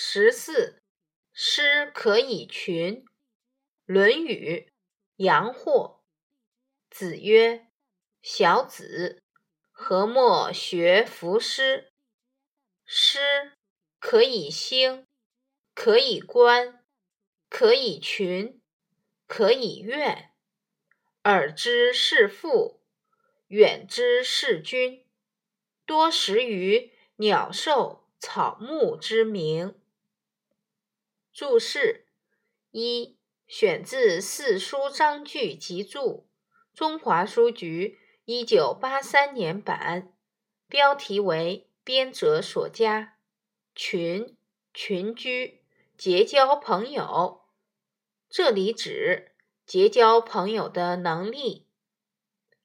十四，诗可以群。《论语·阳货》子曰：“小子，何莫学夫诗？诗可以兴，可以观，可以群，可以怨。耳之视父，远之视君，多识于鸟兽草木之名。”注释一：选自《四书章句集注》，中华书局一九八三年版，标题为编者所加。群，群居，结交朋友，这里指结交朋友的能力。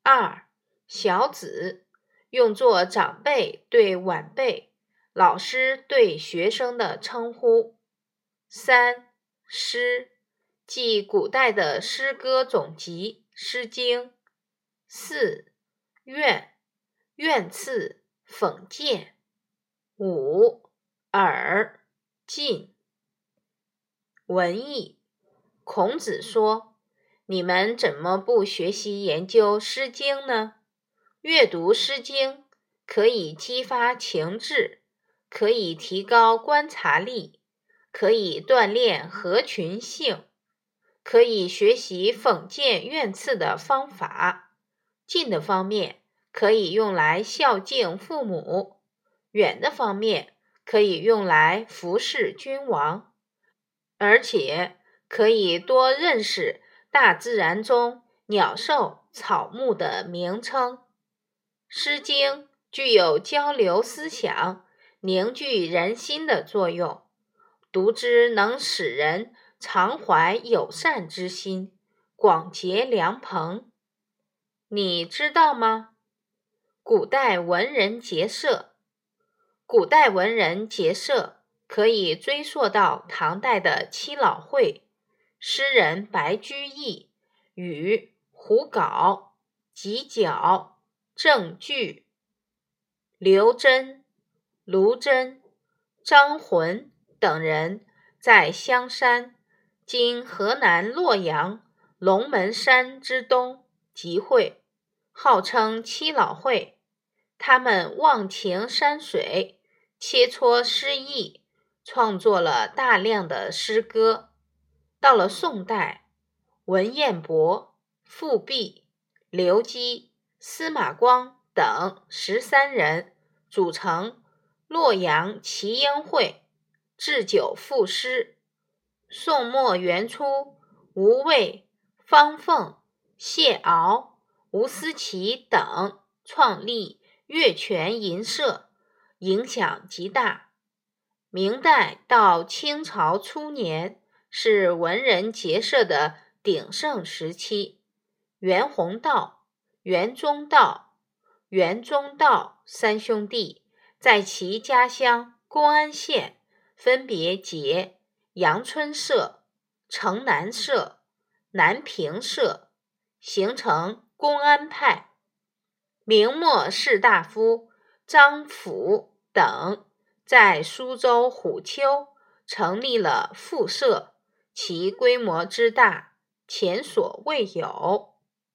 二，小子，用作长辈对晚辈、老师对学生的称呼。三诗，即古代的诗歌总集《诗经》。四怨，怨刺、讽谏。五耳，近。文艺，孔子说：“你们怎么不学习研究《诗经》呢？阅读《诗经》可以激发情志，可以提高观察力。”可以锻炼合群性，可以学习讽谏怨刺的方法。近的方面可以用来孝敬父母，远的方面可以用来服侍君王，而且可以多认识大自然中鸟兽草木的名称。《诗经》具有交流思想、凝聚人心的作用。读之能使人常怀友善之心，广结良朋。你知道吗？古代文人结社，古代文人结社可以追溯到唐代的七老会。诗人白居易与胡杲、吉角、郑据、刘桢、卢真、张浑。等人在香山（今河南洛阳龙门山之东）集会，号称七老会。他们忘情山水，切磋诗意，创作了大量的诗歌。到了宋代，文彦博、富弼、刘基、司马光等十三人组成洛阳齐英会。置酒赋诗，宋末元初，吴畏、方凤、谢骜、吴思齐等创立月泉吟社，影响极大。明代到清朝初年是文人结社的鼎盛时期。袁宏道、袁宗道、袁宗道三兄弟在其家乡公安县。分别结阳春社、城南社、南平社，形成公安派。明末士大夫张辅等在苏州虎丘成立了复社，其规模之大，前所未有。